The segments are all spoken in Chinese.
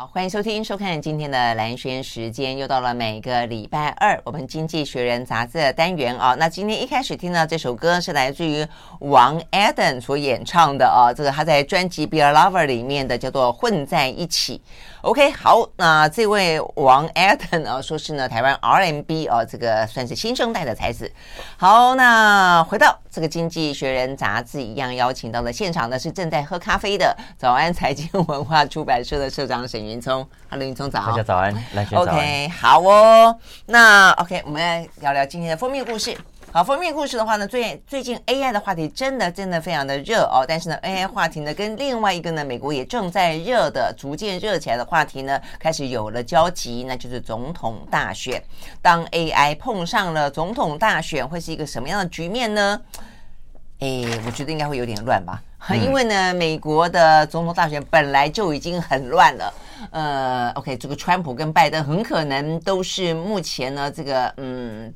好，欢迎收听、收看今天的蓝轩时间，又到了每个礼拜二我们《经济学人》杂志的单元啊。那今天一开始听到这首歌是来自于王 Eden 所演唱的啊，这个他在专辑《Be a Lover》里面的叫做《混在一起》。OK，好，那这位王 Adam 啊，说是呢台湾 RMB 啊，这个算是新生代的才子。好，那回到这个《经济学人》杂志一样，邀请到的现场呢是正在喝咖啡的早安财经文化出版社的社长沈云聪，Hello，云聪早，大家早安，来早安。OK，好哦，那 OK，我们来聊聊今天的封面故事。好，封面故事的话呢，最最近 AI 的话题真的真的非常的热哦。但是呢，AI 话题呢跟另外一个呢，美国也正在热的、逐渐热起来的话题呢，开始有了交集，那就是总统大选。当 AI 碰上了总统大选，会是一个什么样的局面呢？哎，我觉得应该会有点乱吧，嗯、因为呢，美国的总统大选本来就已经很乱了。呃，OK，这个川普跟拜登很可能都是目前呢这个嗯。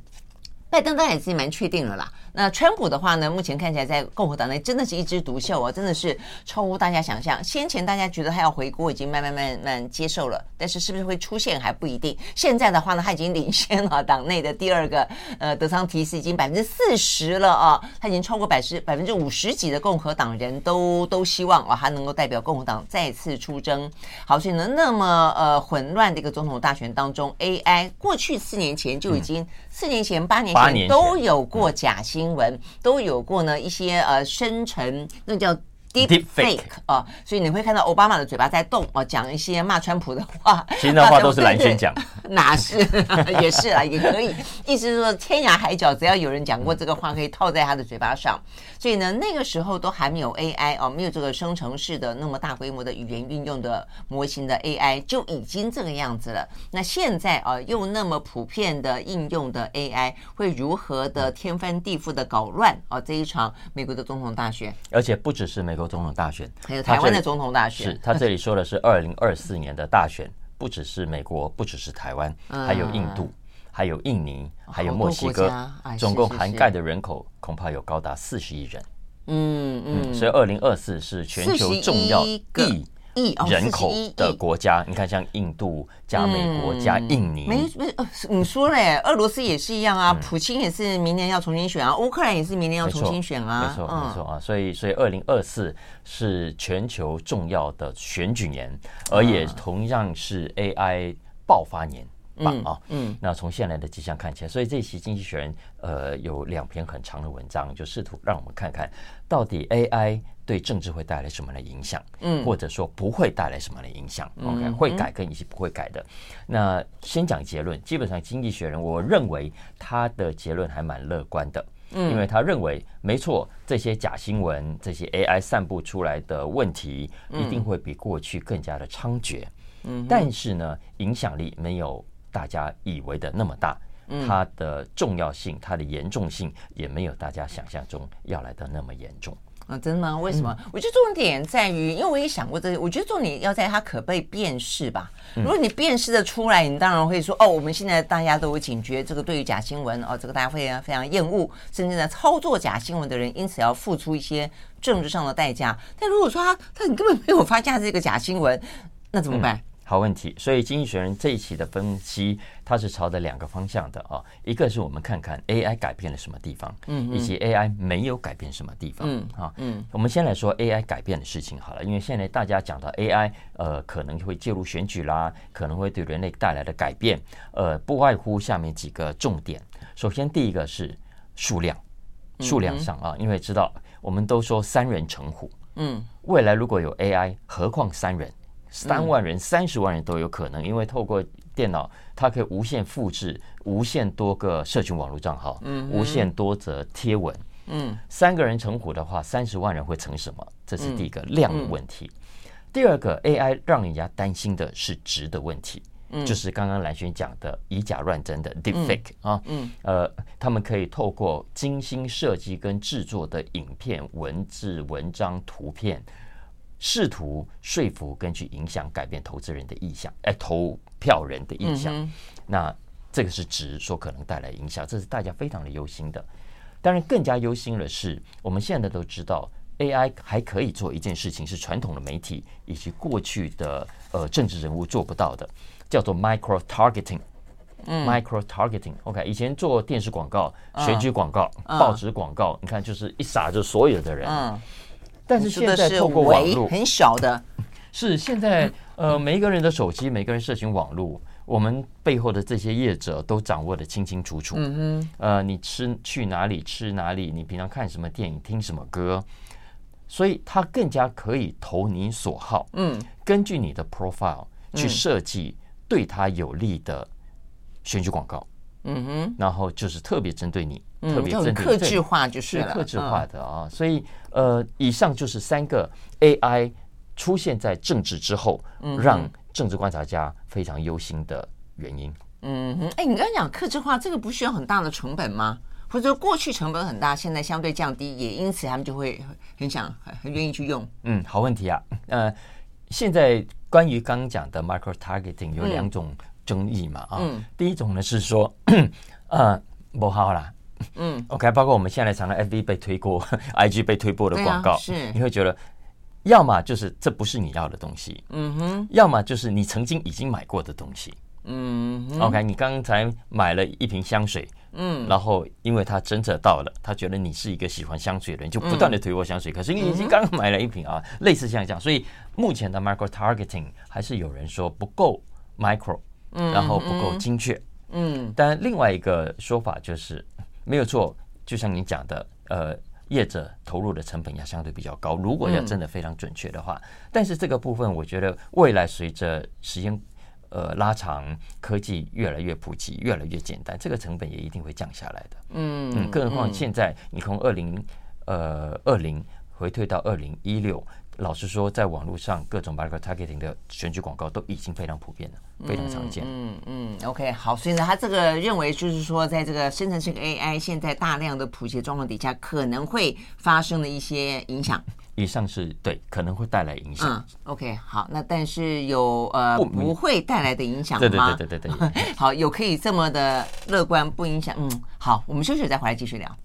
拜登当然已经蛮确定了啦。那川普的话呢，目前看起来在共和党内真的是一枝独秀啊，真的是超乎大家想象。先前大家觉得他要回国，已经慢慢慢慢接受了，但是是不是会出现还不一定。现在的话呢，他已经领先了党内的第二个呃德桑提斯，已经百分之四十了啊，他已经超过百十百分之五十几的共和党人都都希望啊，他能够代表共和党再次出征。好，所以呢，那么呃混乱的一个总统大选当中，AI 过去四年前就已经、嗯、四年前八年前都有过假新。新闻都有过呢，一些呃生成，那叫 deep fake 啊，所以你会看到奥巴马的嘴巴在动啊，讲一些骂川普的话，其实那话都是蓝轩讲，哪是 也是啊，也可以，意思是说天涯海角只要有人讲过这个话，可以套在他的嘴巴上。所以呢，那个时候都还没有 AI 哦，没有这个生成式的那么大规模的语言运用的模型的 AI 就已经这个样子了。那现在啊，又那么普遍的应用的 AI 会如何的天翻地覆的搞乱啊？这一场美国的总统大选，而且不只是美国总统大选，还有台湾的总统大选。是他这里说的是二零二四年的大选，不只是美国，不只是台湾，还有印度。还有印尼，还有墨西哥，总共涵盖的人口恐怕有高达四十亿人。嗯嗯，所以二零二四是全球重要亿亿人口的国家。你看，像印度加美国加印尼，没没呃，你说嘞，俄罗斯也是一样啊，普京也是明年要重新选啊，乌克兰也是明年要重新选啊，没错没错啊。所以所以二零二四是全球重要的选举年，而也同样是 AI 爆发年。棒啊，嗯，那从现在的迹象看起来，所以这期《经济学人》呃有两篇很长的文章，就试图让我们看看到底 AI 对政治会带来什么样的影响，嗯，或者说不会带来什么样的影响，OK，会改跟一些不会改的。那先讲结论，基本上《经济学人》我认为他的结论还蛮乐观的，嗯，因为他认为没错，这些假新闻、这些 AI 散布出来的问题，一定会比过去更加的猖獗，嗯，但是呢，影响力没有。大家以为的那么大，它的重要性、它的严重性也没有大家想象中要来的那么严重啊！真的吗？为什么？嗯、我觉得重点在于，因为我也想过这个，我觉得重点要在它可被辨识吧。如果你辨识的出来，你当然会说哦，我们现在大家都有警觉，这个对于假新闻哦，这个大家会非常厌恶，甚至呢，操作假新闻的人因此要付出一些政治上的代价。但如果说他他你根本没有发现这个假新闻，那怎么办？嗯好问题，所以《经济学人》这一期的分析，它是朝着两个方向的啊。一个是我们看看 AI 改变了什么地方，嗯，以及 AI 没有改变什么地方，嗯，啊，嗯，我们先来说 AI 改变的事情好了，因为现在大家讲到 AI，呃，可能会介入选举啦，可能会对人类带来的改变，呃，不外乎下面几个重点。首先，第一个是数量，数量上啊，因为知道我们都说三人成虎，嗯，未来如果有 AI，何况三人？三万人、三十万人都有可能，因为透过电脑，它可以无限复制、无限多个社群网络账号，嗯，无限多则贴文，嗯，三个人成虎的话，三十万人会成什么？这是第一个量的问题。第二个，AI 让人家担心的是值的问题，就是刚刚兰萱讲的以假乱真的 deepfake 啊，嗯，呃，他们可以透过精心设计跟制作的影片、文字、文章、图片。试图说服跟去影响改变投资人的意向，哎，投票人的意向，那这个是指说可能带来影响，这是大家非常的忧心的。当然，更加忧心的是，我们现在都知道 AI 还可以做一件事情，是传统的媒体以及过去的呃政治人物做不到的，叫做 micro targeting。嗯，micro targeting，OK，以前做电视广告、选举广告、报纸广告，你看就是一撒就所有的人。嗯，但是现在透过网络，很小的，是现在呃每一个人的手机，每个人社群网络。我们背后的这些业者都掌握的清清楚楚。嗯哼，呃，你吃去哪里吃哪里，你平常看什么电影听什么歌，所以他更加可以投你所好。嗯，根据你的 profile 去设计对他有利的选举广告。嗯哼，然后就是特别针对你，特别针对客制化就是克制化的啊。所以呃，以上就是三个 AI 出现在政治之后，让。政治观察家非常忧心的原因。嗯哼，哎，你刚刚讲克制化，这个不需要很大的成本吗？或者说过去成本很大，现在相对降低，也因此他们就会很想、很愿意去用。嗯，好问题啊。呃，现在关于刚刚讲的 micro targeting 有两种争议嘛？啊、嗯，第一种呢是说，呃，不好啦。嗯，OK，包括我们现在常常 FB 被推过，IG 被推播的广告，啊、是你会觉得。要么就是这不是你要的东西，嗯哼；要么就是你曾经已经买过的东西，嗯。OK，你刚才买了一瓶香水，嗯，然后因为他真的到了，他觉得你是一个喜欢香水的人，就不断的推播香水。可是你已经刚刚买了一瓶啊，类似像这样，所以目前的 micro targeting 还是有人说不够 micro，然后不够精确，嗯。但另外一个说法就是没有错，就像你讲的，呃。业者投入的成本要相对比较高，如果要真的非常准确的话，嗯、但是这个部分我觉得未来随着时间呃拉长，科技越来越普及，越来越简单，这个成本也一定会降下来的。嗯嗯，更何况现在你从二零呃二零回退到二零一六。老实说，在网络上各种 micro targeting 的选举广告都已经非常普遍了，非常常见。嗯嗯，嗯，OK，好，所以呢，他这个认为就是说，在这个生成式 AI 现在大量的普及的状况底下，可能会发生的一些影响。以上是对，可能会带来影响。嗯，OK，好，那但是有呃不，不会带来的影响吗？对对对对对对。好，有可以这么的乐观，不影响。嗯，好，我们休息再回来继续聊。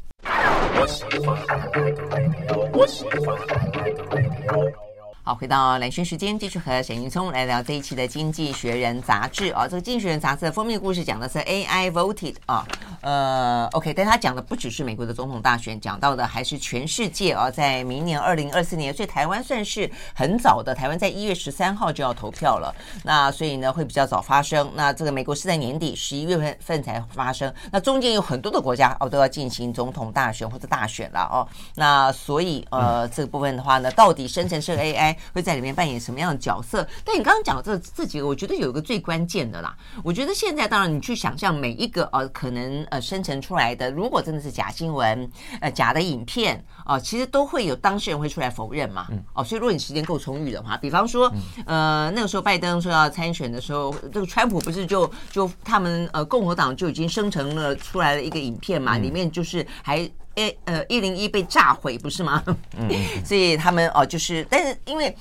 好，回到蓝轩时间，继续和沈云聪来聊这一期的《经济学人》杂志啊。这个《经济学人》杂志的封面故事讲的是 AI voted 啊，呃，OK，但他讲的不只是美国的总统大选，讲到的还是全世界啊，在明年二零二四年，所以台湾算是很早的，台湾在一月十三号就要投票了，那所以呢会比较早发生。那这个美国是在年底十一月份份才发生，那中间有很多的国家哦都要进行总统大选或者大选了哦。那所以呃这个部分的话呢，到底生成式 AI 会在里面扮演什么样的角色？但你刚刚讲这这几个，我觉得有一个最关键的啦。我觉得现在当然你去想象每一个呃可能呃生成出来的，如果真的是假新闻呃假的影片哦、呃，其实都会有当事人会出来否认嘛。哦，所以如果你时间够充裕的话，比方说呃那个时候拜登说要参选的时候，这个川普不是就就他们呃共和党就已经生成了出来了一个影片嘛，里面就是还。A，呃，一零一被炸毁不是吗？嗯，所以他们哦，就是，但是因为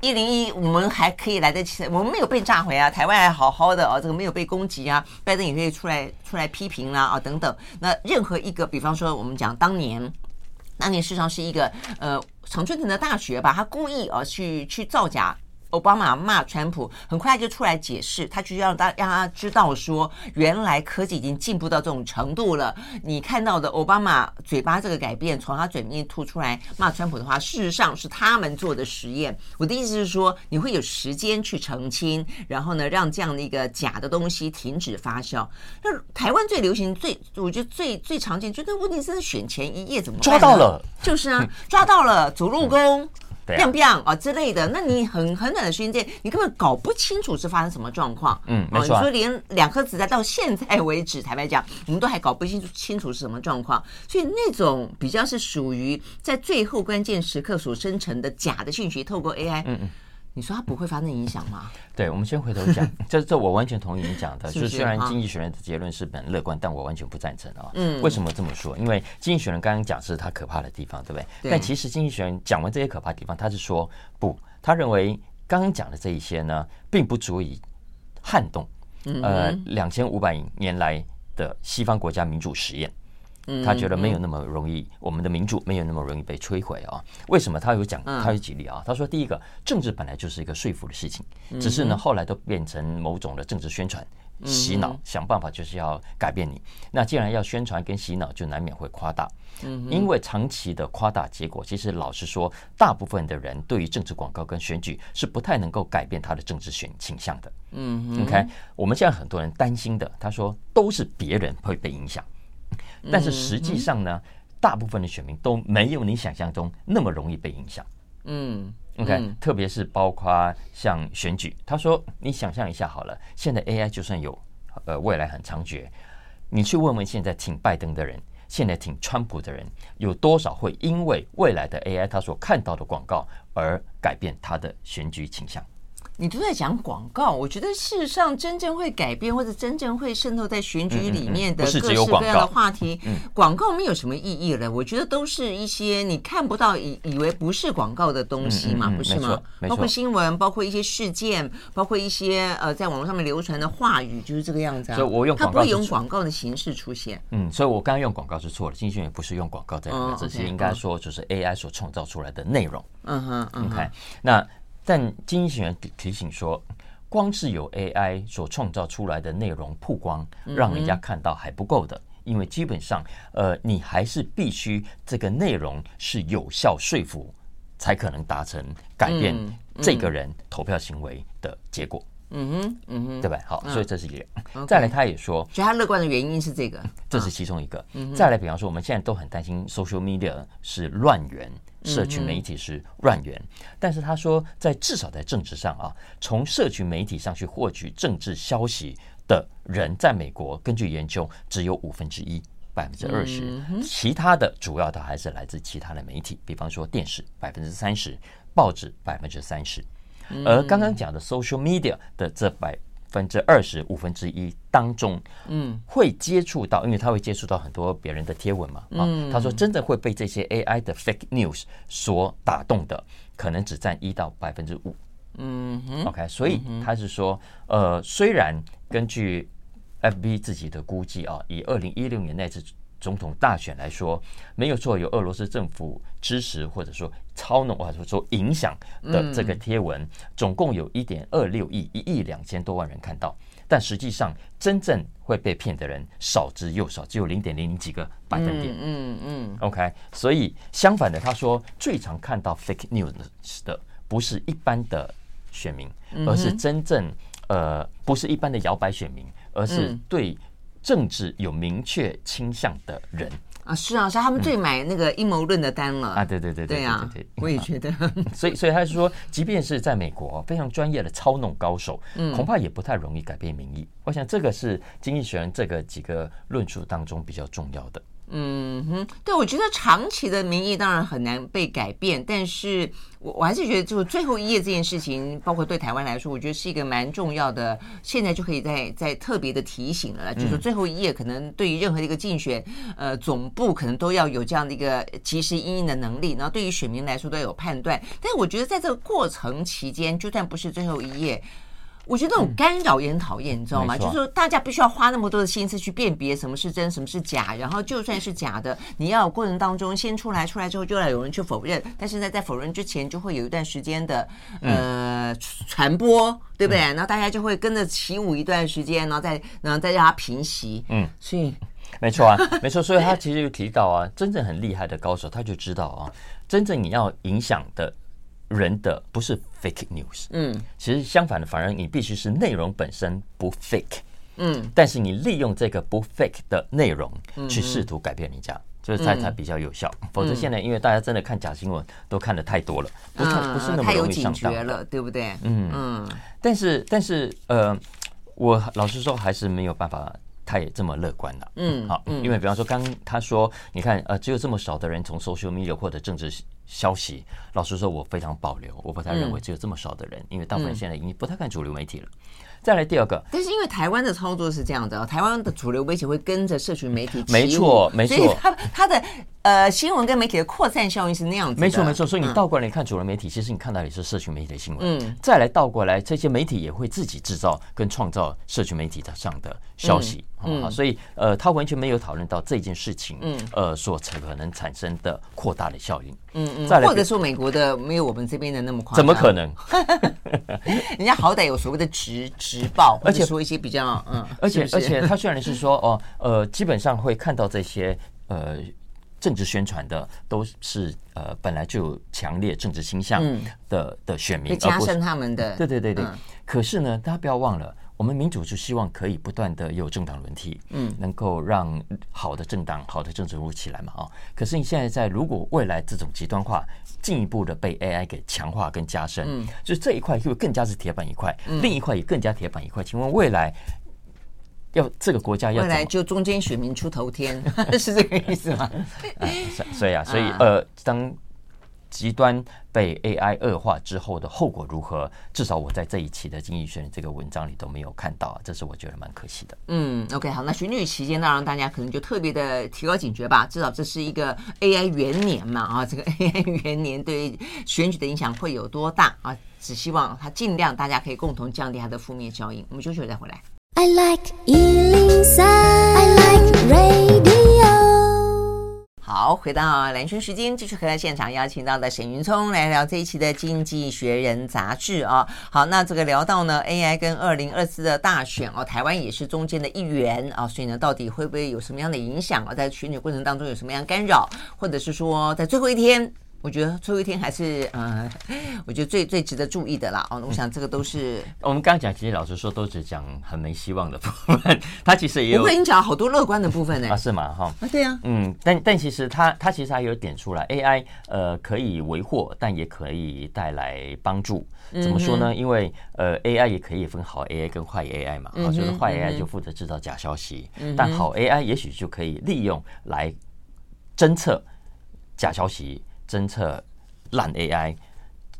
一零一我们还可以来得及，我们没有被炸毁啊，台湾还好好的哦，这个没有被攻击啊，拜登也可以出来出来批评啦啊等等。那任何一个，比方说我们讲当年，当年事实上是一个呃常春藤的大学吧，他故意啊去去造假。奥巴马骂川普，很快就出来解释，他就让大让他知道说，原来科技已经进步到这种程度了。你看到的奥巴马嘴巴这个改变，从他嘴面吐出来骂川普的话，事实上是他们做的实验。我的意思是说，你会有时间去澄清，然后呢，让这样的一个假的东西停止发酵。那台湾最流行、最我觉得最最常见，就那问题是选前一夜怎么抓到了？就是啊，抓到了，走路工。变变啊之类的，那你很很短的时间内，你根本搞不清楚是发生什么状况。嗯，没错。你说连两颗子弹到现在为止，坦白讲，我们都还搞不清楚清楚是什么状况。所以那种比较是属于在最后关键时刻所生成的假的讯息，透过 AI。嗯嗯。你说它不会发生影响吗？对，我们先回头讲，这这我完全同意你讲的。就是虽然经济学人的结论是很乐观，但我完全不赞成啊。嗯，为什么这么说？因为经济学人刚刚讲是他可怕的地方，对不对？对。但其实经济学人讲完这些可怕的地方，他是说不，他认为刚刚讲的这一些呢，并不足以撼动呃两千五百年来的西方国家民主实验。他觉得没有那么容易，我们的民主没有那么容易被摧毁啊。为什么？他有讲，他有举例啊。他说，第一个，政治本来就是一个说服的事情，只是呢，后来都变成某种的政治宣传。洗脑，想办法就是要改变你。那既然要宣传跟洗脑，就难免会夸大。嗯，因为长期的夸大，结果其实老实说，大部分的人对于政治广告跟选举是不太能够改变他的政治选倾向的。嗯，OK，我们现在很多人担心的，他说都是别人会被影响，但是实际上呢，大部分的选民都没有你想象中那么容易被影响。嗯。OK，、嗯、特别是包括像选举，他说：“你想象一下好了，现在 AI 就算有，呃，未来很猖獗，你去问问现在挺拜登的人，现在挺川普的人，有多少会因为未来的 AI 他所看到的广告而改变他的选举倾向？”你都在讲广告，我觉得事实上真正会改变或者真正会渗透在选举里面的各式各样的话题，广告没有什么意义了。我觉得都是一些你看不到、以以为不是广告的东西嘛，不是吗？包括新闻，包括一些事件，包括一些呃在网络上面流传的话语，就是这个样子啊。所以我用它不会用广告的形式出现。嗯，所以我刚刚用广告是错的，经济学人也不是用广告在这些应该说就是 AI 所创造出来的内容。嗯哼，OK，那。但经济学人提醒说，光是有 AI 所创造出来的内容曝光，让人家看到还不够的，因为基本上，呃，你还是必须这个内容是有效说服，才可能达成改变这个人投票行为的结果。嗯哼，嗯哼，对吧？好，所以这是一个。再来，他也说，所以他乐观的原因是这个，这是其中一个。再来，比方说，我们现在都很担心 social media 是乱源。社群媒体是乱源，但是他说，在至少在政治上啊，从社群媒体上去获取政治消息的人，在美国根据研究只有五分之一，百分之二十，其他的主要的还是来自其他的媒体，比方说电视百分之三十，报纸百分之三十，而刚刚讲的 social media 的这百。分之二十五分之一当中，嗯，会接触到，因为他会接触到很多别人的贴文嘛，啊，他说真的会被这些 AI 的 fake news 所打动的，可能只占一到百分之五，嗯，OK，所以他是说，呃，虽然根据 FB 自己的估计啊，以二零一六年那次。总统大选来说，没有错，有俄罗斯政府支持或者说操弄或者说影响的这个贴文，总共有一点二六亿，一亿两千多万人看到，但实际上真正会被骗的人少之又少，只有零点零零几个百分点。嗯嗯。OK，所以相反的，他说最常看到 fake news 的不是一般的选民，而是真正呃不是一般的摇摆选民，而是对。政治有明确倾向的人啊，是啊，是他们最买那个阴谋论的单了、嗯、啊，对对对对，对啊，我也觉得，所以所以他是说，即便是在美国非常专业的操弄高手，嗯，恐怕也不太容易改变民意。我想这个是经济学人这个几个论述当中比较重要的。嗯哼，对，我觉得长期的民意当然很难被改变，但是我我还是觉得，就最后一页这件事情，包括对台湾来说，我觉得是一个蛮重要的，现在就可以再再特别的提醒了，就是最后一页可能对于任何一个竞选，呃，总部可能都要有这样的一个及时应应的能力，然后对于选民来说都要有判断，但是我觉得在这个过程期间，就算不是最后一页。我觉得那种干扰也很讨厌，你知道吗？就是说，大家必须要花那么多的心思去辨别什么是真，什么是假，然后就算是假的，你要有过程当中先出来，出来之后就要有人去否认。但是呢，在否认之前，就会有一段时间的呃传播，对不对？然后大家就会跟着起舞一段时间，然后再然后再让它平息。嗯，所以没错啊，没错。所以他其实就提到啊，真正很厉害的高手，他就知道啊，真正你要影响的。人的不是 fake news，嗯，其实相反的，反而你必须是内容本身不 fake，嗯，但是你利用这个不 fake 的内容去试图改变人家，就是才才比较有效。否则现在因为大家真的看假新闻都看的太多了，不是不是那么容易上当了，对不对？嗯。嗯，但是但是呃，我老实说还是没有办法。他也这么乐观了，嗯，好，因为比方说，刚他说，你看，呃，只有这么少的人从 social media 或者政治消息。老实说，我非常保留，我不太认为只有这么少的人，因为大部分人现在已经不太看主流媒体了。再来第二个，但是因为台湾的操作是这样的，台湾的主流媒体会跟着社群媒体，没错，没错，所以它它的呃新闻跟媒体的扩散效应是那样子，没错没错。所以你倒过来看主流媒体，其实你看到也是社群媒体的新闻，嗯，再来倒过来，这些媒体也会自己制造跟创造社群媒体的上的消息，嗯，所以呃，他完全没有讨论到这件事情，嗯，呃，所可能产生的扩大的效应，嗯嗯，或者说美国的没有我们这边的那么夸张，怎么可能？人家好歹有所谓的直直报，而且说一些比较嗯，而且而且他虽然是说哦呃，基本上会看到这些呃政治宣传的都是呃本来就有强烈政治倾向的的选民，加深他们的对对对对。可是呢，大家不要忘了，我们民主就希望可以不断的有政党轮替，嗯，能够让好的政党、好的政治人物起来嘛啊。可是你现在在，如果未来这种极端化进一步的被 AI 给强化跟加深，嗯，就是这一块就更加是铁板一块，另一块也更加铁板一块。请问未来要这个国家要未来就中间选民出头天，是这个意思吗？所以啊，所以呃，当。极端被 AI 恶化之后的后果如何？至少我在这一期的《经济学人》这个文章里都没有看到，这是我觉得蛮可惜的。嗯，OK，好，那选举期间，当然大家可能就特别的提高警觉吧。至少这是一个 AI 元年嘛，啊，这个 AI 元年对选举的影响会有多大啊？只希望它尽量大家可以共同降低它的负面效应。我们休息再回来。I like 103, I like radio 好，回到蓝军时间，继续和现场邀请到的沈云聪来聊这一期的《经济学人》杂志啊。好，那这个聊到呢，AI 跟二零二四的大选哦，台湾也是中间的一员啊，所以呢，到底会不会有什么样的影响啊？在选举过程当中有什么样干扰，或者是说在最后一天？我觉得最后一天还是呃，我觉得最最值得注意的啦。哦，我想 这个都是我们刚刚讲，其实老实说，都只讲很没希望的部分。他其实也有，我跟你讲好多乐观的部分呢。啊，是吗？哈啊，对呀。嗯，但但其实他他其实还有点出来，AI 呃可以为祸，但也可以带来帮助。怎么说呢？因为呃 AI 也可以分好 AI 跟坏 AI 嘛。啊，就是坏 AI 就负责制造假消息，但好 AI 也许就可以利用来侦测假消息。侦测烂 AI，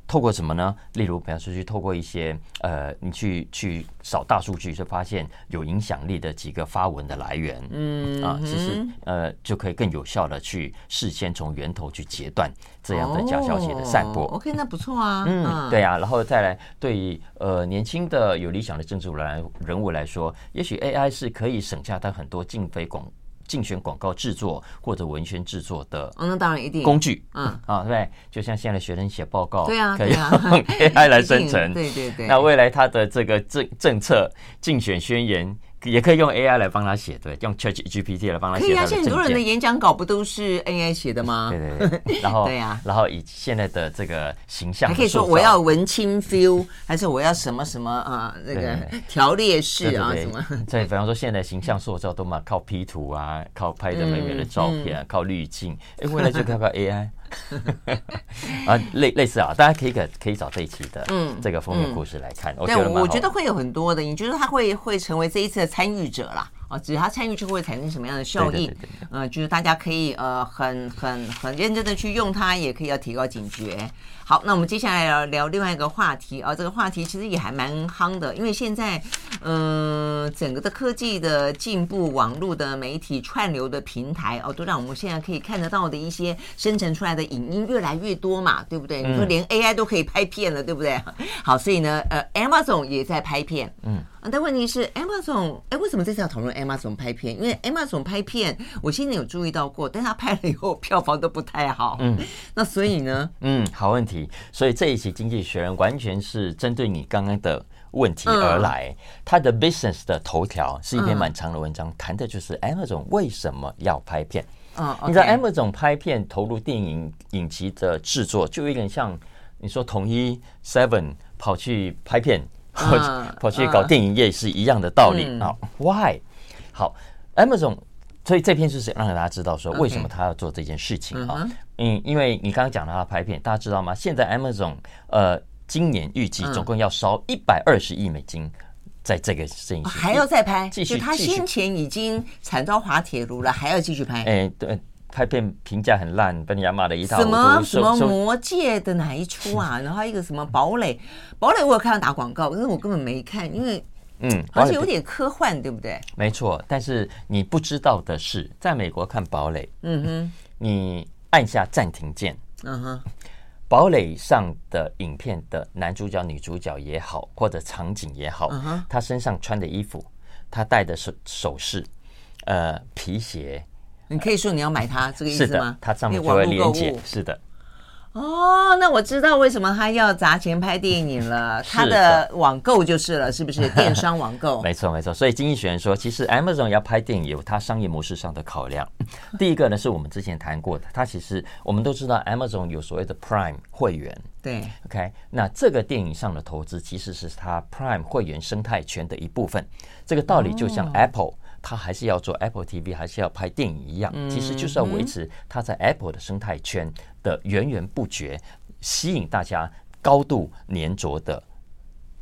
透过什么呢？例如，比方说去透过一些呃，你去去扫大数据，就发现有影响力的几个发文的来源，嗯啊，其实呃就可以更有效的去事先从源头去截断这样的假消息的散播。OK，那不错啊。嗯，对啊，然后再来对于呃年轻的有理想的政治人人物来说，也许 AI 是可以省下他很多经费广。竞选广告制作或者文宣制作的，那当然一定工具，嗯啊，对不对？就像现在学生写报告，对啊，可以 用 AI 来生成，对对对。那未来他的这个政政策竞选宣言。也可以用 AI 来帮他写，对，用 ChatGPT 来帮他写。可以啊，现在很多人的演讲稿不都是 AI 写的吗？对对对。然后对呀，然后以现在的这个形象，还可以说我要文青 feel，还是我要什么什么啊？那个条列式啊什么？对，比方说现在形象塑造都嘛靠 P 图啊，靠拍的美美的照片，靠滤镜。哎，未来就靠靠 AI。啊，类类似啊，大家可以可可以找这一期的嗯这个封面故事来看。对，我觉得会有很多的，你觉得他会会成为这一次的参与者啦？啊，只要他参与就会产生什么样的效应？嗯，就是大家可以呃很很很认真的去用它，也可以要提高警觉。好，那我们接下来要聊另外一个话题啊，这个话题其实也还蛮夯的，因为现在嗯、呃、整个的科技的进步，网络的媒体串流的平台哦，都让我们现在可以看得到的一些生成出来的影音越来越多嘛，对不对？你说连 AI 都可以拍片了，对不对？好，所以呢，呃，Amazon 也在拍片，嗯。但问题是，Amazon，哎，为什么这次要讨论 Amazon 拍片？因为 Amazon 拍片，我现在有注意到过，但他拍了以后票房都不太好。嗯，那所以呢？嗯，好问题。所以这一期《经济学人》完全是针对你刚刚的问题而来。他的 business 的头条是一篇蛮长的文章，谈的就是 Amazon 为什么要拍片。嗯，你知道 Amazon 拍片投入电影影集的制作，就有点像你说统一 Seven 跑去拍片。跑跑去搞电影业是一样的道理啊？Why？好，Amazon，所以这篇就是让大家知道说为什么他要做这件事情啊？嗯，因为你刚刚讲到他拍片，大家知道吗？现在 Amazon 呃，今年预计总共要烧一百二十亿美金在这个事情还要再拍，继续。他先前已经惨遭滑铁卢了，还要继续拍？哎，对。拍片评价很烂，被人家骂的一塌糊涂。什么什么魔界的哪一出啊？然后一个什么堡垒，堡垒我有看到打广告，但是我根本没看，因为嗯，而且有点科幻，对不对？没错，但是你不知道的是，在美国看堡垒，嗯哼，你按下暂停键，嗯哼，堡垒上的影片的男主角、女主角也好，或者场景也好，他身上穿的衣服，他戴的首首饰，呃，皮鞋，你可以说你要买它，这个意思吗？它上面就会连接，是的。哦，那我知道为什么他要砸钱拍电影了。他的网购就是了，是不是电商网购？没错，没错。所以经济学人说，其实 Amazon 要拍电影有它商业模式上的考量。第一个呢，是我们之前谈过的，它其实我们都知道 Amazon 有所谓的 Prime 会员。对，OK，那这个电影上的投资其实是它 Prime 会员生态圈的一部分。这个道理就像 Apple。它还是要做 Apple TV，还是要拍电影一样，其实就是要维持它在 Apple 的生态圈的源源不绝，吸引大家高度粘着的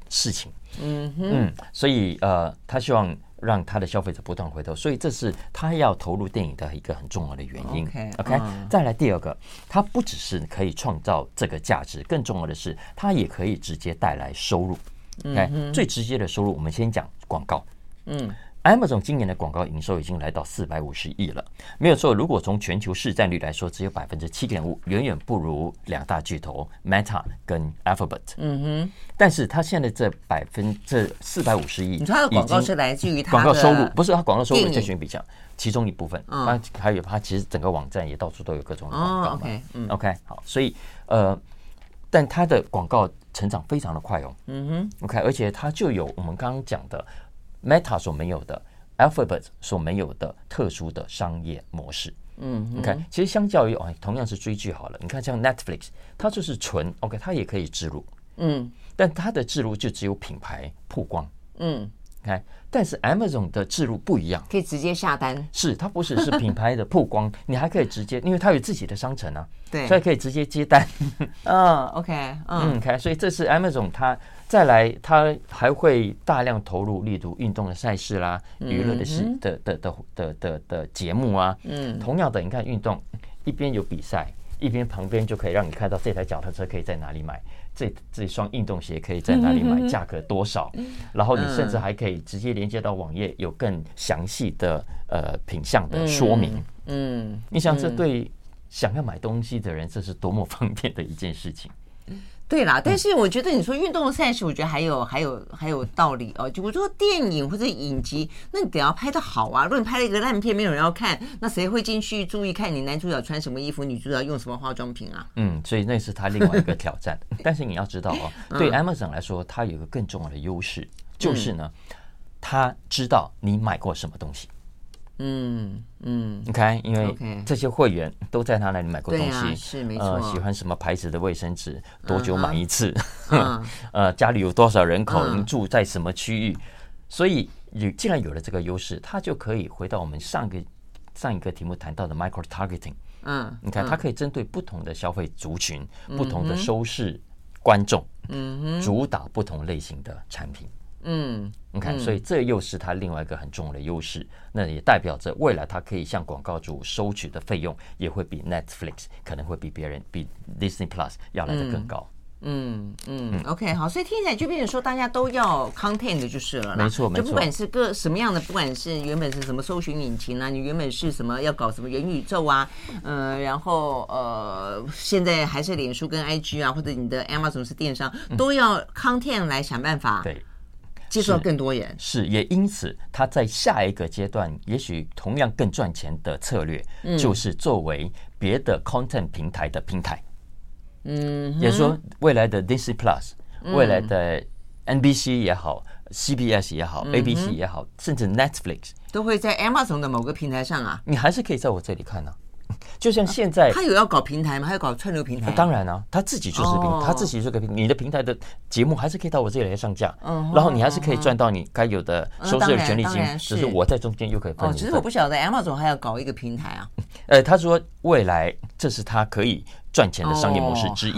事情。嗯嗯，所以呃，他希望让他的消费者不断回头，所以这是他要投入电影的一个很重要的原因。OK，再来第二个，他不只是可以创造这个价值，更重要的是，他也可以直接带来收入。OK，最直接的收入，我们先讲广告。嗯。Amazon 今年的广告营收已经来到四百五十亿了，没有错。如果从全球市占率来说，只有百分之七点五，远远不如两大巨头 Meta 跟 Alphabet。嗯哼。但是它现在这百分这四百五十亿，你说它的广告是来自于它广告收入，不是它广告收入在选比较其中一部分。嗯。还有它其实整个网站也到处都有各种广告嘛。OK。嗯。OK。好，所以呃，但它的广告成长非常的快哦。嗯哼。OK，而且它就有我们刚刚讲的。Meta 所没有的，Alphabet 所没有的特殊的商业模式。嗯，你看，其实相较于哦，同样是追剧好了，你看像 Netflix，它就是纯 OK，它也可以植入。嗯，但它的植入就只有品牌曝光。嗯，看，但是 Amazon 的植入不一样，可以直接下单。是，它不只是品牌的曝光，你还可以直接，因为它有自己的商城啊，对，所以可以直接接单。嗯，OK，嗯，，OK，，所以这是 Amazon 它。再来，他还会大量投入，例如运动的赛事啦，娱乐的事的的的的的的节目啊。嗯，同样的，你看运动一边有比赛，一边旁边就可以让你看到这台脚踏车可以在哪里买，这这双运动鞋可以在哪里买，价格多少。然后你甚至还可以直接连接到网页，有更详细的呃品相的说明。嗯，你想这对想要买东西的人，这是多么方便的一件事情。对啦，但是我觉得你说运动的赛事，我觉得还有还有还有道理哦。就我说电影或者影集，那你得要拍的好啊。如果你拍了一个烂片，没有人要看，那谁会进去注意看你男主角穿什么衣服，女主角用什么化妆品啊？嗯，所以那是他另外一个挑战。但是你要知道哦，对 Amazon 来说，它有一个更重要的优势，就是呢，他知道你买过什么东西。嗯嗯，你看，因为这些会员都在他那里买过东西，是没错。呃，喜欢什么牌子的卫生纸，多久买一次？呃，家里有多少人口？你住在什么区域？所以，有既然有了这个优势，他就可以回到我们上个上一个题目谈到的 micro targeting。嗯，你看，它可以针对不同的消费族群、不同的收视观众，嗯，主打不同类型的产品。嗯，你看，所以这又是它另外一个很重要的优势。那也代表着未来它可以向广告主收取的费用也会比 Netflix 可能会比别人比 Disney Plus 要来的更高。嗯嗯，嗯，OK，好，所以听起来就变成说大家都要 content 就是了，没错没错。就不管是各什么样的，不管是原本是什么搜寻引擎啊，你原本是什么要搞什么元宇宙啊，呃，然后呃，现在还是脸书跟 IG 啊，或者你的 Amazon 是电商，都要 content 来想办法。对。接触到更多人是，也因此他在下一个阶段，也许同样更赚钱的策略，就是作为别的 content 平台的平台。嗯，也说，未来的 Disney Plus，未来的 NBC 也好，CBS 也好，ABC 也好，甚至 Netflix 都会在 Amazon 的某个平台上啊。你还是可以在我这里看呢。就像现在，他有要搞平台吗？他要搞串流平台？当然啊，他自己就是平，他自己是个平。你的平台的节目还是可以到我这里来上架，然后你还是可以赚到你该有的收视的权利金，只是我在中间又可以分。哦，其实我不晓得 Amazon 还要搞一个平台啊。呃，他说未来这是他可以赚钱的商业模式之一。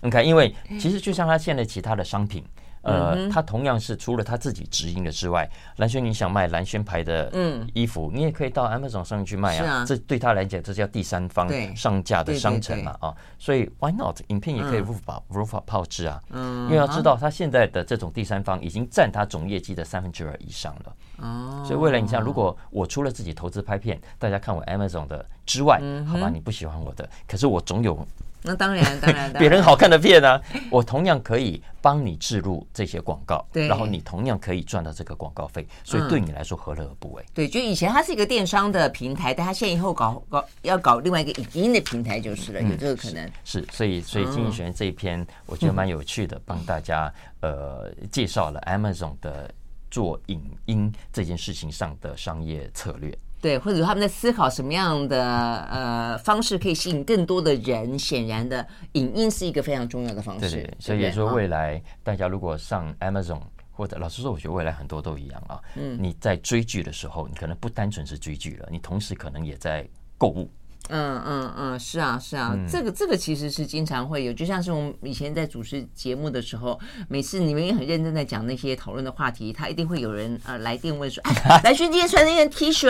你看，因为其实就像他现在其他的商品，呃，嗯、他同样是除了他自己直营的之外，蓝轩你想卖蓝轩牌的衣服，嗯、你也可以到 Amazon 上去卖啊。啊这对他来讲，这叫第三方上架的商城嘛啊。所以 Why not？影片也可以如法、嗯、如法炮制啊。嗯，因为要知道，他现在的这种第三方已经占他总业绩的三分之二以上了。哦，所以未来你像，如果我除了自己投资拍片，大家看我 Amazon 的之外，嗯、好吧，你不喜欢我的，可是我总有。那当然，当然，别人好看的片呢、啊，我同样可以帮你置入这些广告，对，然后你同样可以赚到这个广告费，所以对你来说何乐而不为？对，就以前它是一个电商的平台，但它现在以后搞搞要搞另外一个影音的平台就是了，有这个可能。是，所以所以经济学人这一篇我觉得蛮有趣的，帮大家呃介绍了 Amazon 的做影音这件事情上的商业策略。对，或者他们在思考什么样的呃方式可以吸引更多的人？显然的，影音是一个非常重要的方式。对对，所以也说未来大家如果上 Amazon 或者老实说，我觉得未来很多都一样啊。嗯，你在追剧的时候，你可能不单纯是追剧了，你同时可能也在购物。嗯嗯嗯，是啊是啊，这个这个其实是经常会有，就像是我们以前在主持节目的时候，每次你们也很认真在讲那些讨论的话题，他一定会有人呃来电问说，哎，兰萱今天穿那件 T 恤，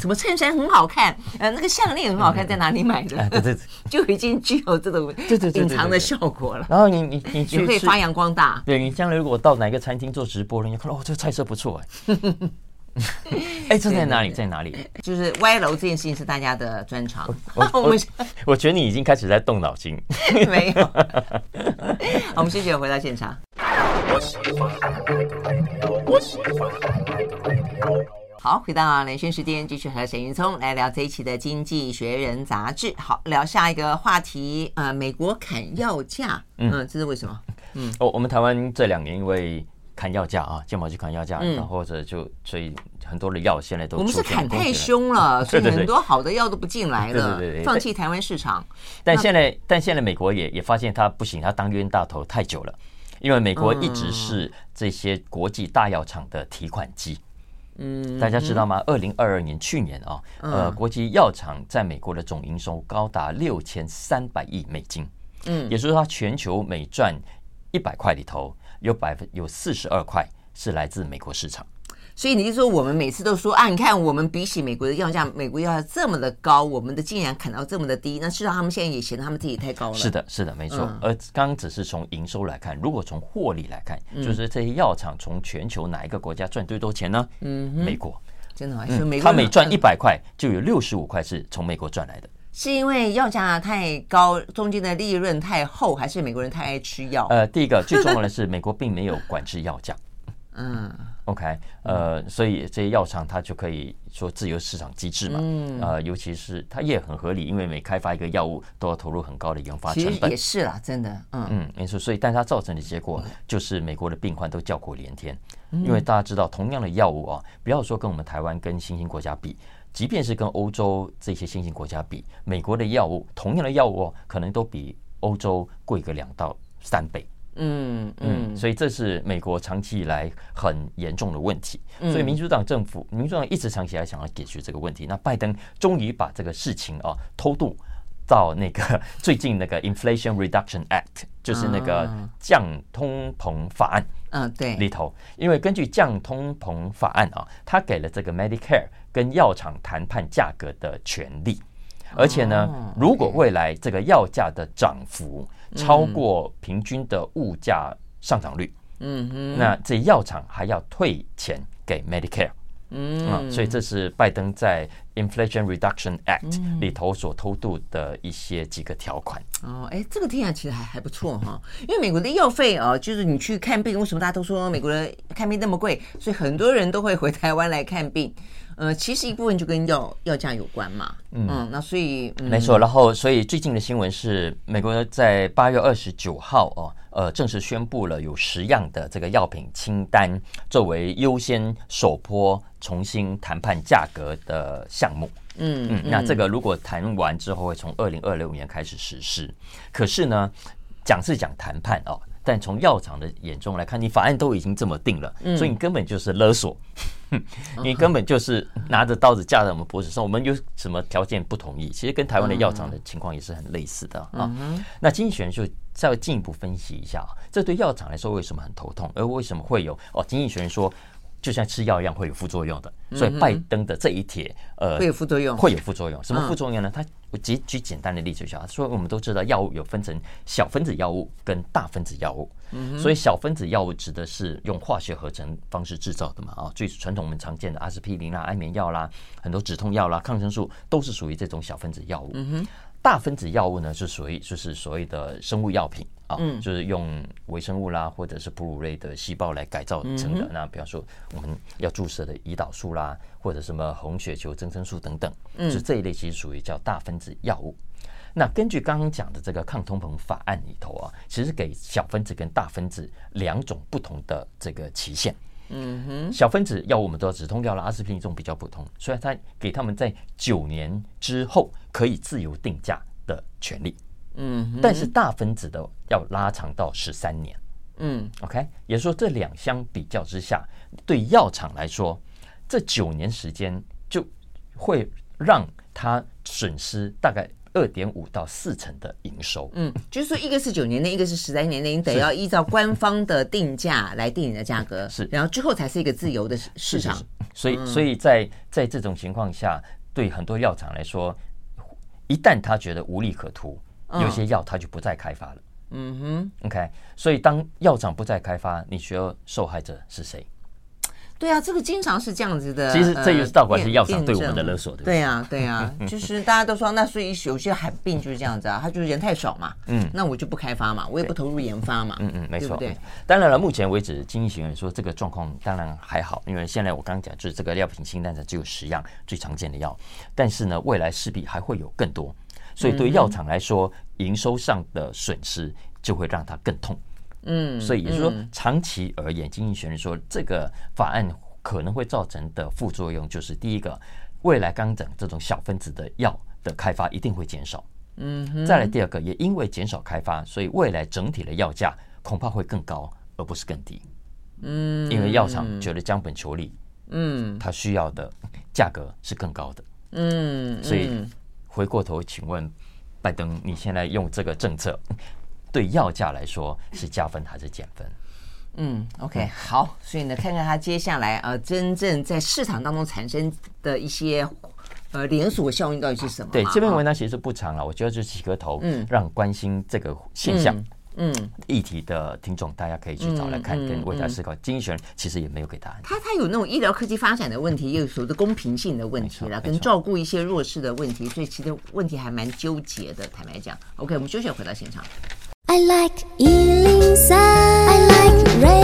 什么衬衫很好看，呃，那个项链很好看，在哪里买的？对 对，就已经具有这种隐藏的效果了。然后你你你你可以发扬光大。对，你将来如果到哪个餐厅做直播了，你看哦，这个菜色不错哎。哎，这在哪里？在哪里？就是歪楼这件事情是大家的专长。我 我，我觉得你已经开始在动脑筋。没有。我们谢谢回到现场。好，回到连线时间，继续和沈云聪来聊这一期的《经济学人》杂志。好，聊下一个话题。呃，美国砍药价，嗯，这是为什么？嗯，哦，我们台湾这两年因为。砍药价啊，健保局砍药价，然后或者就所以很多的药现在都我们是砍太凶了，所以很多好的药都不进来了，对对对，放弃台湾市场。但现在但现在美国也也发现它不行，它当冤大头太久了，因为美国一直是这些国际大药厂的提款机。嗯，大家知道吗？二零二二年去年啊，呃，国际药厂在美国的总营收高达六千三百亿美金，嗯，也就是说它全球每赚一百块里头。有百分有四十二块是来自美国市场，所以你就说我们每次都说啊，你看我们比起美国的药价，美国药价这么的高，我们的竟然砍到这么的低，那事实上他们现在也嫌他们自己太高了。是的，是的，没错。嗯、而刚刚只是从营收来看，如果从获利来看，就是这些药厂从全球哪一个国家赚最多钱呢？嗯，美国。真的吗？是美国。他每赚一百块，就有六十五块是从美国赚来的。是因为药价太高，中间的利润太厚，还是美国人太爱吃药？呃，第一个最重要的是，美国并没有管制药价。嗯，OK，呃，所以这些药厂它就可以说自由市场机制嘛。嗯，呃，尤其是它也很合理，因为每开发一个药物都要投入很高的研发成本。也是啦，真的。嗯嗯，没错。所以，但它造成的结果就是美国的病患都叫苦连天，因为大家知道，同样的药物啊，不要说跟我们台湾跟新兴国家比。即便是跟欧洲这些新兴国家比，美国的药物同样的药物哦，可能都比欧洲贵个两到三倍。嗯嗯，所以这是美国长期以来很严重的问题。所以民主党政府，民主党一直长期来想要解决这个问题。那拜登终于把这个事情啊偷渡到那个 最近那个 Inflation Reduction Act，就是那个降通膨法案。嗯，对里头，因为根据降通膨法案啊，他给了这个 Medicare。跟药厂谈判价格的权利，而且呢，如果未来这个药价的涨幅超过平均的物价上涨率，嗯哼，那这药厂还要退钱给 Medicare，嗯，所以这是拜登在 Inflation Reduction Act 里头所偷渡的一些几个条款。哦，哎，这个听起来其实还还不错哈，因为美国的医药费啊，就是你去看病，为什么大家都说美国的看病那么贵？所以很多人都会回台湾来看病。呃，其实一部分就跟药药价有关嘛，嗯，嗯，那所以、嗯、没错。然后，所以最近的新闻是，美国在八月二十九号哦，呃，正式宣布了有十样的这个药品清单，作为优先首波重新谈判价格的项目。嗯嗯，那这个如果谈完之后，会从二零二六年开始实施。可是呢，讲是讲谈判哦，但从药厂的眼中来看，你法案都已经这么定了，所以你根本就是勒索。你根本就是拿着刀子架在我们脖子上，我们有什么条件不同意？其实跟台湾的药厂的情况也是很类似的啊。那经济学人就再进一步分析一下啊，这对药厂来说为什么很头痛？而为什么会有哦？经济学人说。就像吃药一样会有副作用的，所以拜登的这一帖呃会有副作用，会有副作用。什么副作用呢？他我举举简单的例子就好，说我们都知道药物有分成小分子药物跟大分子药物，所以小分子药物指的是用化学合成方式制造的嘛啊，最传统我们常见的阿司匹林啦、安眠药啦、很多止痛药啦、抗生素都是属于这种小分子药物。大分子药物呢，是属于就是所谓的生物药品啊，就是用微生物啦，或者是哺乳类的细胞来改造成的。那比方说我们要注射的胰岛素啦，或者什么红血球增生素等等，是这一类其实属于叫大分子药物。那根据刚刚讲的这个抗通膨法案里头啊，其实给小分子跟大分子两种不同的这个期限。嗯哼，小分子药物我们都要止痛药啦，阿司匹林这种比较普通，所以它给他们在九年之后可以自由定价的权利。嗯，但是大分子的要拉长到十三年。嗯，OK，也就是说这两相比较之下，对药厂来说，这九年时间就会让他损失大概。二点五到四成的营收，嗯，就是说一个是九年内，一个是十三年内，你得要依照官方的定价来定你的价格，是，然后之后才是一个自由的市场。所以，所以在在这种情况下，对很多药厂来说，一旦他觉得无利可图，有些药它就不再开发了。嗯哼，OK，所以当药厂不再开发，你需要受害者是谁？对啊，这个经常是这样子的。其实这就是倒过来是药厂对我们的勒索，对对啊，对啊，就是大家都说，那所以有些罕病就是这样子啊，他就是人太少嘛，嗯，那我就不开发嘛，我也不投入研发嘛，嗯嗯，没错，对。当然了，目前为止，经济学人说这个状况当然还好，因为现在我刚刚讲就是这个药品清单上只有十样最常见的药，但是呢，未来势必还会有更多，所以对药厂来说，营收上的损失就会让它更痛。嗯，所以也就是说，长期而言，经济学人说这个法案可能会造成的副作用就是：第一个，未来刚讲这种小分子的药的开发一定会减少。嗯，再来第二个，也因为减少开发，所以未来整体的药价恐怕会更高，而不是更低。嗯，因为药厂觉得将本求利，嗯，它需要的价格是更高的。嗯，所以回过头，请问拜登，你现在用这个政策？对药价来说是加分还是减分？嗯，OK，好，所以呢，看看它接下来呃，真正在市场当中产生的一些呃连锁效应到底是什么？对，这篇文章其实不长了，我觉得就几个头，嗯，让关心这个现象。嗯嗯，议题的听众，大家可以去找来看，跟为他思考。经济学人其实也没有给答案。他他有那种医疗科技发展的问题，也有所谓的公平性的问题了，跟照顾一些弱势的问题，所以其实问题还蛮纠结的。坦白讲，OK，我们休息回到现场。I like 103, I like radio。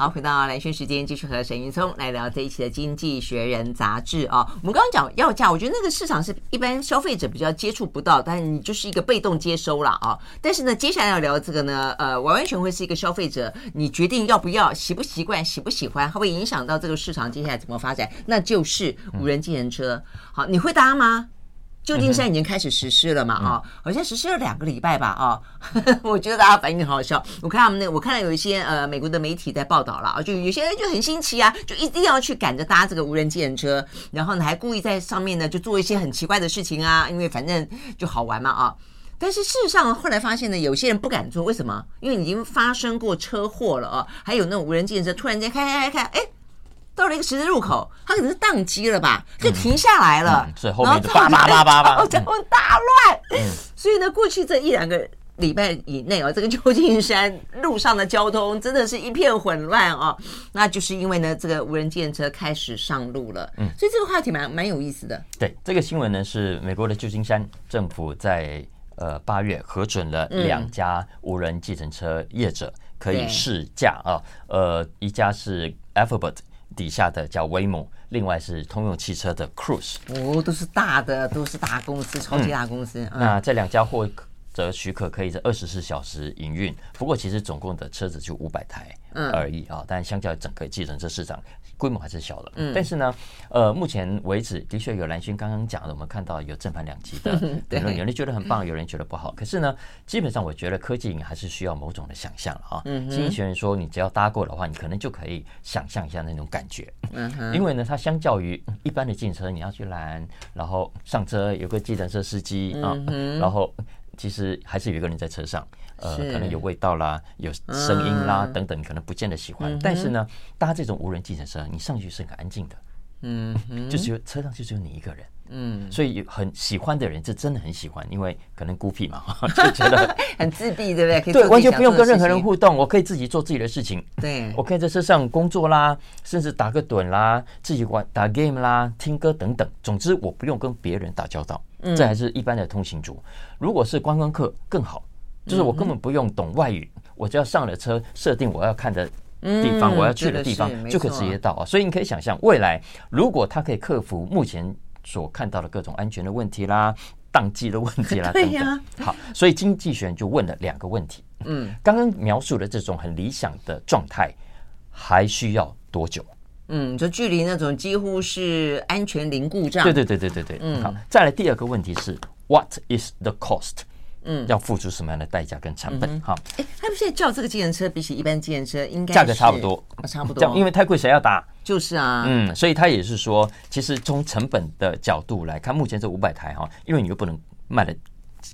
好，回到蓝轩时间，继续和沈云聪来聊这一期的《经济学人》杂志啊。我们刚刚讲药价，我觉得那个市场是一般消费者比较接触不到，但你就是一个被动接收了啊。但是呢，接下来要聊这个呢，呃，完完全会是一个消费者，你决定要不要、习不习惯、喜不喜欢，它会影响到这个市场接下来怎么发展，那就是无人计程车。好，你会搭吗？旧金山已经开始实施了嘛？啊，好像实施了两个礼拜吧？啊，我觉得大家反应很好笑。我看他们那，我看到有一些呃美国的媒体在报道了啊，就有些人就很新奇啊，就一定要去赶着搭这个无人机程车，然后呢还故意在上面呢就做一些很奇怪的事情啊，因为反正就好玩嘛啊。但是事实上后来发现呢，有些人不敢做，为什么？因为已经发生过车祸了啊，还有那种无人计程车突然间开开开开，哎。到了一个十字路口，它可能是宕机了吧，就停下来了，嗯嗯、所以后面就叭叭叭叭叭，交通大乱。嗯、所以呢，过去这一两个礼拜以内啊，这个旧金山路上的交通真的是一片混乱哦。那就是因为呢，这个无人计程车开始上路了。嗯，所以这个话题蛮蛮有意思的。对，这个新闻呢是美国的旧金山政府在呃八月核准了两家无人计程车业者可以试驾啊，呃，一家是 Alphabet。底下的叫 Waymo，另外是通用汽车的 Cruise，哦，都是大的，都是大公司，超级大公司。嗯嗯、那这两家获得许可，可以在二十四小时营运。不过其实总共的车子就五百台而已啊，但相较于整个计程车市场。规模还是小了，嗯，但是呢，呃，目前为止的确有蓝勋刚刚讲的，我们看到有正反两极的 评论，有人觉得很棒，有人觉得不好。可是呢，基本上我觉得科技还是需要某种的想象啊。经济学人说，你只要搭过的话，你可能就可以想象一下那种感觉。因为呢，它相较于一般的计程车，你要去拦，然后上车有个计程车司机啊，然后其实还是有一个人在车上。呃，可能有味道啦，有声音啦，等等，可能不见得喜欢。嗯、但是呢，搭这种无人计程车，你上去是很安静的，嗯，就只有车上就只有你一个人，嗯，所以有很喜欢的人，这真的很喜欢，因为可能孤僻嘛，就觉得很自闭，对不对？可以对，完全不用跟任何人互动，我可以自己做自己的事情。对，我可以在车上工作啦，甚至打个盹啦，自己玩打 game 啦，听歌等等。总之，我不用跟别人打交道。嗯，这还是一般的通行族。如果是观光客更好。就是我根本不用懂外语，我只要上了车，设定我要看的地方，我要去的地方，就可以直接到啊。所以你可以想象，未来如果他可以克服目前所看到的各种安全的问题啦、当季的问题啦 等等。好，所以经济学人就问了两个问题。嗯，刚刚描述的这种很理想的状态，还需要多久？嗯，就距离那种几乎是安全零故障。对对对对对对。嗯，好，再来第二个问题是，What is the cost？嗯，要付出什么样的代价跟成本？哈，哎，他们现在叫这个计程车，比起一般计程车，应该价格差不多，差不多。因为太贵，谁要打？就是啊，嗯，所以他也是说，其实从成本的角度来看，目前这五百台哈，因为你又不能卖的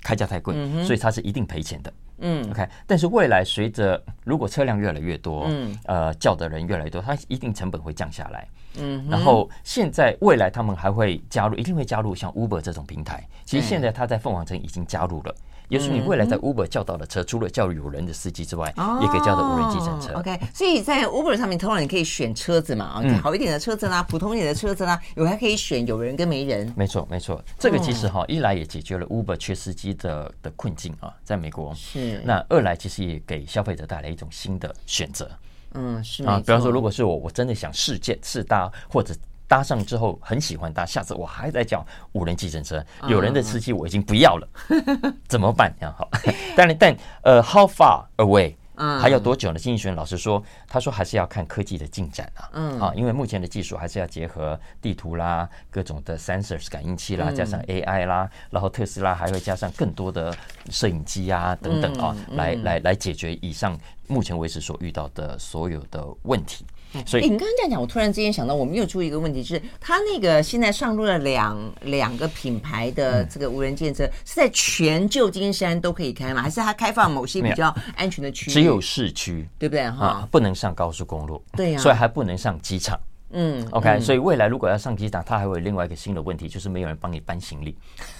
开价太贵，所以它是一定赔钱的。嗯，OK。但是未来随着如果车辆越来越多，嗯，呃，叫的人越来越多，它一定成本会降下来。嗯，然后现在未来他们还会加入，一定会加入像 Uber 这种平台。其实现在它在凤凰城已经加入了。也许你未来在 Uber 叫到的车，除了叫有人的司机之外，也可以叫到无人计程车。OK，所以在 Uber 上面，通常你可以选车子嘛好一点的车子啦，普通一点的车子啦，有还可以选有人跟没人。没错，没错，这个其实哈，一来也解决了 Uber 缺司机的的困境啊，在美国是。那二来其实也给消费者带来一种新的选择。嗯，是啊，比方说，如果是我，我真的想试驾试搭或者。搭上之后很喜欢搭，下次我还在叫无人计程车，有人的司机我已经不要了，怎么办？这样好，但但呃，how far away？还有多久呢？经济学老师说，他说还是要看科技的进展啊，嗯，啊，因为目前的技术还是要结合地图啦、各种的 sensors 感应器啦，加上 AI 啦，然后特斯拉还会加上更多的摄影机啊等等啊，来来来解决以上目前为止所遇到的所有的问题。所以，你刚刚这样讲，我突然之间想到，我们又出一个问题，就是他那个现在上路了两两个品牌的这个无人电车，是在全旧金山都可以开吗？还是它开放某些比较安全的区域？只有市区，对不对？哈，不能上高速公路，对呀，所以还不能上机场。嗯，OK，所以未来如果要上机场，它还会有另外一个新的问题，就是没有人帮你搬行李。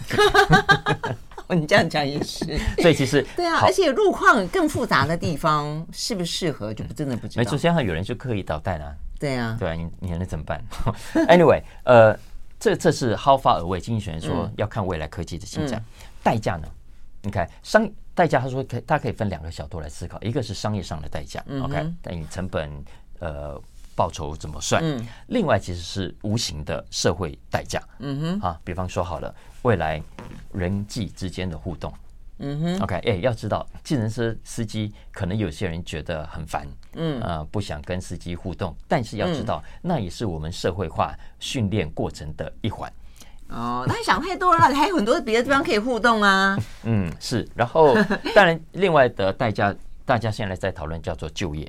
你这样讲也是，所以其实对啊，而且路况更复杂的地方适不适合，就不真的不知道。没错，现在有人就刻意捣蛋啊。对啊，对啊，你你能怎么办？Anyway，呃，这这是 How far away？经济学人说要看未来科技的进展，代价呢？你看商代价，他说可它可以分两个角度来思考，一个是商业上的代价，OK，但你成本呃。报酬怎么算？嗯，另外其实是无形的社会代价。嗯哼，啊，比方说好了，未来人际之间的互动。嗯哼，OK，哎，要知道，计程车司机可能有些人觉得很烦，嗯，啊，不想跟司机互动，但是要知道，那也是我们社会化训练过程的一环。哦，那你想太多了，还有很多别的地方可以互动啊。嗯，是。然后，当然，另外的代价，大家现在在讨论叫做就业。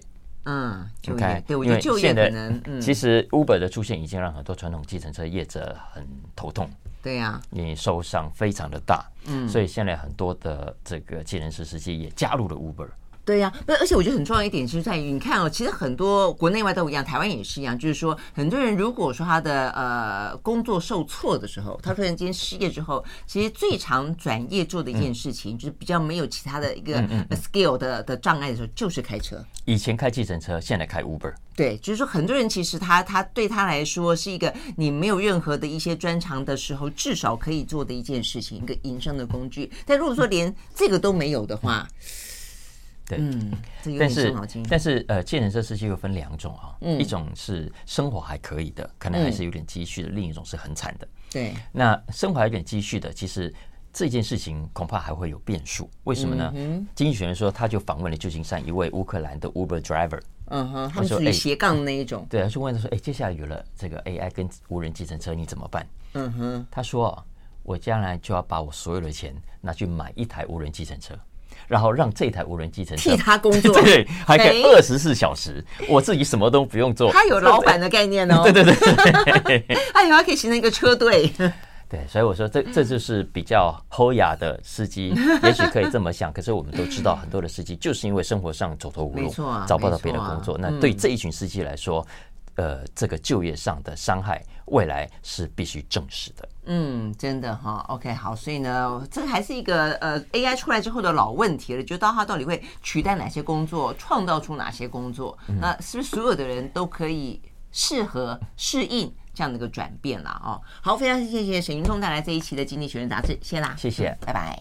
嗯，就业，对，我觉得就业可能，嗯，其实 Uber 的出现已经让很多传统计程车业者很头痛。对呀，你受伤非常的大，嗯，所以现在很多的这个计程车司机也加入了 Uber。对呀，不，而且我觉得很重要一点是在于，你看哦，其实很多国内外都一样，台湾也是一样，就是说，很多人如果说他的呃工作受挫的时候，他突然间失业之后，其实最常转业做的一件事情，就是比较没有其他的一个 skill 的的障碍的时候，就是开车。以前开计程车，现在开 Uber。对，就是说很多人其实他他对他来说是一个你没有任何的一些专长的时候，至少可以做的一件事情，一个营生的工具。但如果说连这个都没有的话，对，嗯，但是但是呃，计程车司机又分两种啊，一种是生活还可以的，可能还是有点积蓄的；另一种是很惨的。对，那生活还有点积蓄的，其实这件事情恐怕还会有变数。为什么呢？嗯、经济学人说，他就访问了旧金山一位乌克兰的 Uber driver。嗯哼，他们属于斜杠那一种。对，他就问他说：“哎，接下来有了这个 AI 跟无人计程车，你怎么办？”嗯哼，他说：“我将来就要把我所有的钱拿去买一台无人计程车。”然后让这台无人机程车替他工作，对，还可以二十四小时，我自己什么都不用做。他有老板的概念哦，对 对对，他以后可以形成一个车队。对，所以我说这这就是比较优雅的司机，也许可以这么想。可是我们都知道，很多的司机就是因为生活上走投无路，找不到别的工作。那对这一群司机来说，呃，这个就业上的伤害，未来是必须正视的。嗯，真的哈。OK，好，所以呢，这个还是一个呃 AI 出来之后的老问题了，就到它到底会取代哪些工作，创造出哪些工作？那是不是所有的人都可以适合适应这样的一个转变了？哦，好，非常谢谢沈云聪带来这一期的《经济学人》杂志，谢啦，谢谢，拜拜。